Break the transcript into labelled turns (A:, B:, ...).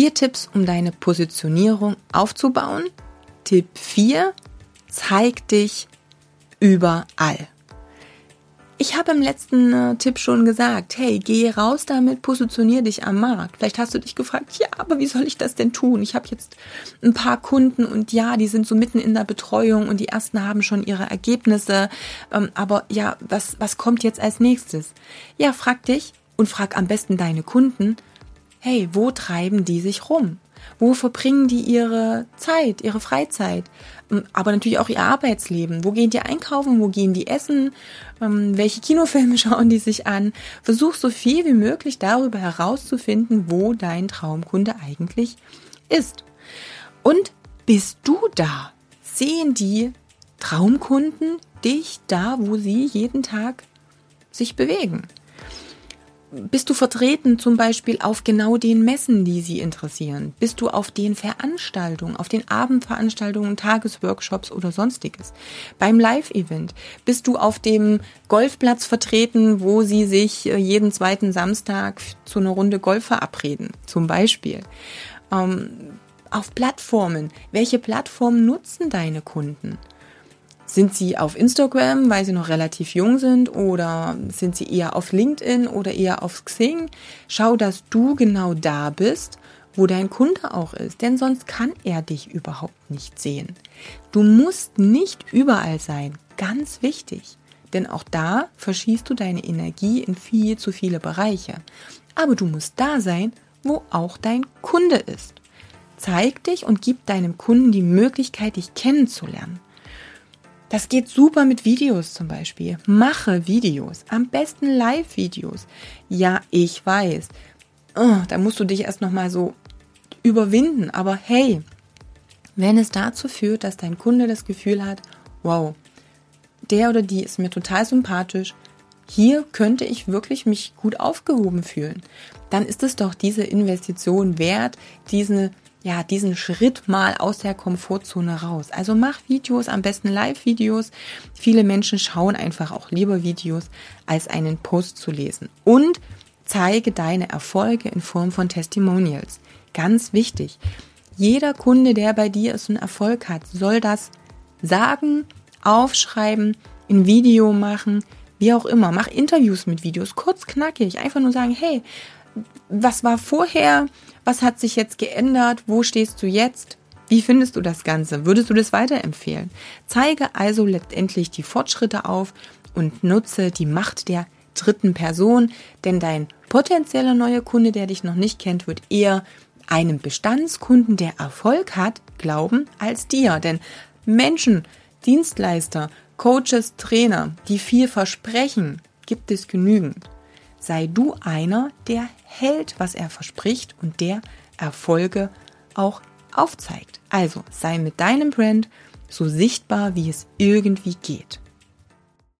A: Vier Tipps, um deine Positionierung aufzubauen. Tipp 4, zeig dich überall. Ich habe im letzten äh, Tipp schon gesagt, hey, geh raus damit, positionier dich am Markt. Vielleicht hast du dich gefragt, ja, aber wie soll ich das denn tun? Ich habe jetzt ein paar Kunden und ja, die sind so mitten in der Betreuung und die ersten haben schon ihre Ergebnisse. Ähm, aber ja, was, was kommt jetzt als nächstes? Ja, frag dich und frag am besten deine Kunden, hey, wo treiben die sich rum? Wo verbringen die ihre Zeit, ihre Freizeit? Ähm, aber natürlich auch ihr Arbeitsleben. Wo gehen die einkaufen? Wo gehen die essen? Ähm, welche Kinofilme schauen die sich an? Versuch so viel wie möglich darüber herauszufinden, wo dein Traumkunde eigentlich ist. Und bist du da? Sehen die Traumkunden dich da, wo sie jeden Tag sich bewegen? Bist du vertreten zum Beispiel auf genau den Messen, die sie interessieren? Bist du auf den Veranstaltungen, auf den Abendveranstaltungen, Tagesworkshops oder sonstiges? Beim Live-Event? Bist du auf dem Golfplatz vertreten, wo sie sich äh, jeden zweiten Samstag zu einer Runde Golf verabreden? Zum Beispiel. Ähm, auf Plattformen. Welche Plattformen nutzen deine Kunden? Sind sie auf Instagram, weil sie noch relativ jung sind oder sind sie eher auf LinkedIn oder eher auf Xing? Schau, dass du genau da bist, wo dein Kunde auch ist, denn sonst kann er dich überhaupt nicht sehen. Du musst nicht überall sein, ganz wichtig, denn auch da verschießt du deine Energie in viel zu viele Bereiche. Aber du musst da sein, wo auch dein Kunde ist. Zeig dich und gib deinem Kunden die Möglichkeit, dich kennenzulernen. Das geht super mit Videos zum Beispiel. Mache Videos. Am besten Live-Videos. Ja, ich weiß. Oh, da musst du dich erst nochmal so überwinden. Aber hey, wenn es dazu führt, dass dein Kunde das Gefühl hat, wow, der oder die ist mir total sympathisch, hier könnte ich wirklich mich gut aufgehoben fühlen, dann ist es doch diese Investition wert, diese ja, diesen Schritt mal aus der Komfortzone raus. Also mach Videos, am besten Live-Videos. Viele Menschen schauen einfach auch lieber Videos, als einen Post zu lesen. Und zeige deine Erfolge in Form von Testimonials. Ganz wichtig. Jeder Kunde, der bei dir ist und Erfolg hat, soll das sagen, aufschreiben, ein Video machen, wie auch immer. Mach Interviews mit Videos, kurz knackig. Einfach nur sagen, hey, was war vorher? Was hat sich jetzt geändert? Wo stehst du jetzt? Wie findest du das Ganze? Würdest du das weiterempfehlen? Zeige also letztendlich die Fortschritte auf und nutze die Macht der dritten Person, denn dein potenzieller neuer Kunde, der dich noch nicht kennt, wird eher einem Bestandskunden, der Erfolg hat, glauben als dir. Denn Menschen, Dienstleister, Coaches, Trainer, die viel versprechen, gibt es genügend sei du einer, der hält, was er verspricht und der Erfolge auch aufzeigt. Also sei mit deinem Brand so sichtbar, wie es irgendwie geht.